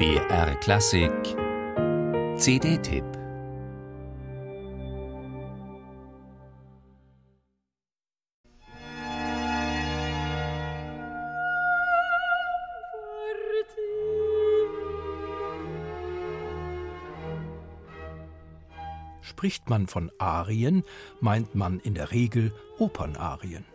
BR Klassik. CD-Tipp Spricht man von Arien, meint man in der Regel Opernarien.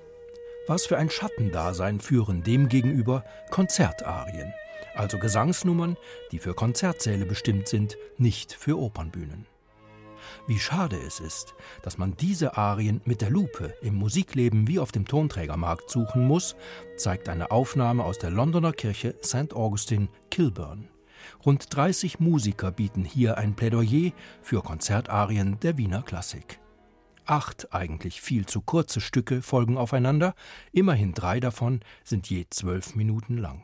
Was für ein Schattendasein führen demgegenüber Konzertarien, also Gesangsnummern, die für Konzertsäle bestimmt sind, nicht für Opernbühnen. Wie schade es ist, dass man diese Arien mit der Lupe im Musikleben wie auf dem Tonträgermarkt suchen muss, zeigt eine Aufnahme aus der Londoner Kirche St. Augustine, Kilburn. Rund 30 Musiker bieten hier ein Plädoyer für Konzertarien der Wiener Klassik. Acht eigentlich viel zu kurze Stücke folgen aufeinander, immerhin drei davon sind je zwölf Minuten lang.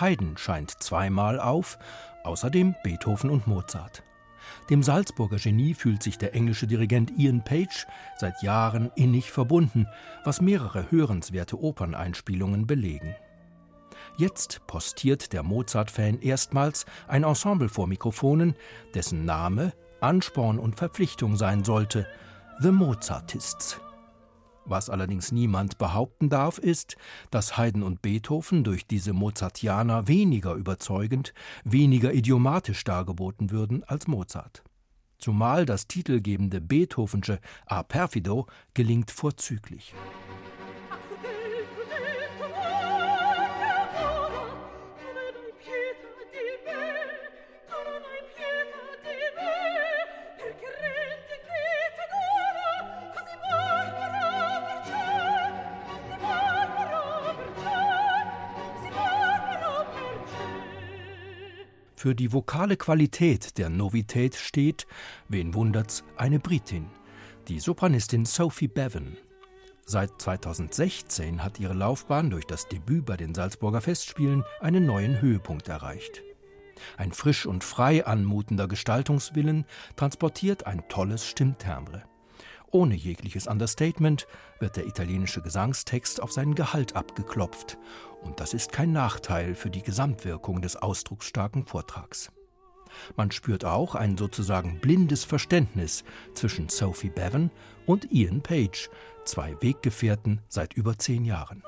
Haydn scheint zweimal auf, außerdem Beethoven und Mozart. Dem Salzburger Genie fühlt sich der englische Dirigent Ian Page seit Jahren innig verbunden, was mehrere hörenswerte Operneinspielungen belegen. Jetzt postiert der Mozart-Fan erstmals ein Ensemble vor Mikrofonen, dessen Name Ansporn und Verpflichtung sein sollte: The Mozartists. Was allerdings niemand behaupten darf, ist, dass Haydn und Beethoven durch diese Mozartianer weniger überzeugend, weniger idiomatisch dargeboten würden als Mozart. Zumal das titelgebende Beethovensche A perfido gelingt vorzüglich. Für die vokale Qualität der Novität steht, wen wundert's, eine Britin, die Sopranistin Sophie Bevan. Seit 2016 hat ihre Laufbahn durch das Debüt bei den Salzburger Festspielen einen neuen Höhepunkt erreicht. Ein frisch und frei anmutender Gestaltungswillen transportiert ein tolles Stimmtimbre. Ohne jegliches Understatement wird der italienische Gesangstext auf seinen Gehalt abgeklopft, und das ist kein Nachteil für die Gesamtwirkung des ausdrucksstarken Vortrags. Man spürt auch ein sozusagen blindes Verständnis zwischen Sophie Bevan und Ian Page, zwei Weggefährten seit über zehn Jahren.